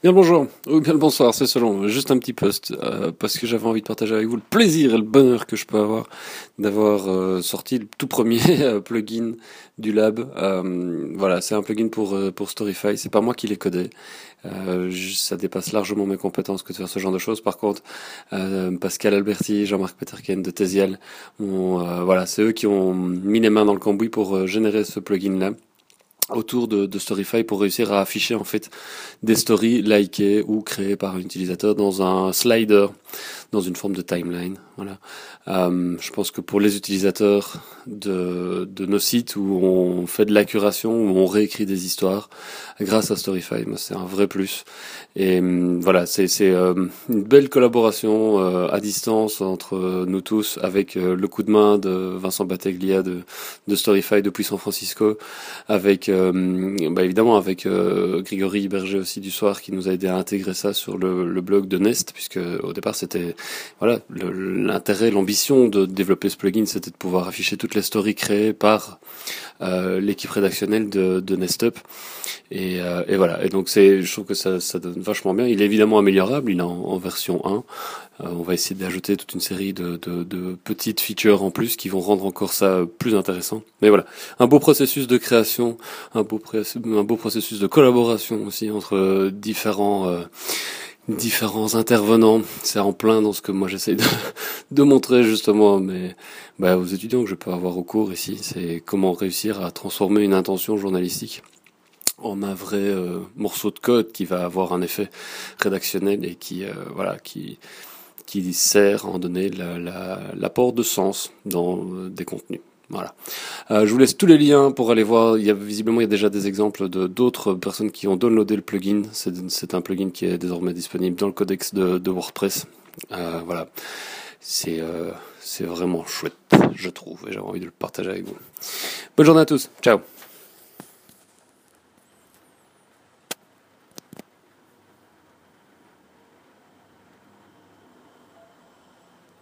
Bien le bonjour, ou bien le bonsoir, c'est selon. Juste un petit post, euh, parce que j'avais envie de partager avec vous le plaisir et le bonheur que je peux avoir d'avoir euh, sorti le tout premier euh, plugin du lab. voilà, c'est un plugin pour pour Storify. C'est pas moi qui l'ai codé. ça dépasse largement mes compétences que de faire ce genre de choses. Par contre, Pascal Alberti, Jean-Marc Peterken de Tesiel, voilà, c'est eux qui ont mis les mains dans le cambouis pour générer ce plugin là autour de, de, Storyfy pour réussir à afficher en fait des stories likées ou créées par un utilisateur dans un slider, dans une forme de timeline. Voilà. Euh, je pense que pour les utilisateurs de, nos sites où on fait de la curation, où on réécrit des histoires, grâce à Storyfy, c'est un vrai plus. Et euh, voilà, c'est euh, une belle collaboration euh, à distance entre nous tous, avec le coup de main de Vincent Battaglia de, de Storyfy depuis San Francisco, avec bah évidemment avec Grégory Berger aussi du soir qui nous a aidé à intégrer ça sur le, le blog de Nest, puisque au départ c'était voilà l'intérêt, l'ambition de développer ce plugin, c'était de pouvoir afficher toutes les stories créées par euh, l'équipe rédactionnelle de, de Nestup. Et, euh, et, voilà. Et donc c'est, je trouve que ça, ça donne vachement bien. Il est évidemment améliorable. Il est en, version 1. Euh, on va essayer d'ajouter toute une série de, de, de, petites features en plus qui vont rendre encore ça plus intéressant. Mais voilà, un beau processus de création, un beau, un beau processus de collaboration aussi entre différents différents intervenants. C'est en plein dans ce que moi j'essaie de, de, montrer justement mais bah, aux étudiants que je peux avoir au cours ici. C'est comment réussir à transformer une intention journalistique en un vrai euh, morceau de code qui va avoir un effet rédactionnel et qui euh, voilà qui qui sert à en donner l'apport la, de sens dans euh, des contenus. Voilà. Euh, je vous laisse tous les liens pour aller voir. Il y a visiblement il y a déjà des exemples de d'autres personnes qui ont downloadé le plugin. C'est un plugin qui est désormais disponible dans le codex de, de WordPress. Euh, voilà. C'est euh, c'est vraiment chouette, je trouve, et j'ai envie de le partager avec vous. Bonne journée à tous. Ciao.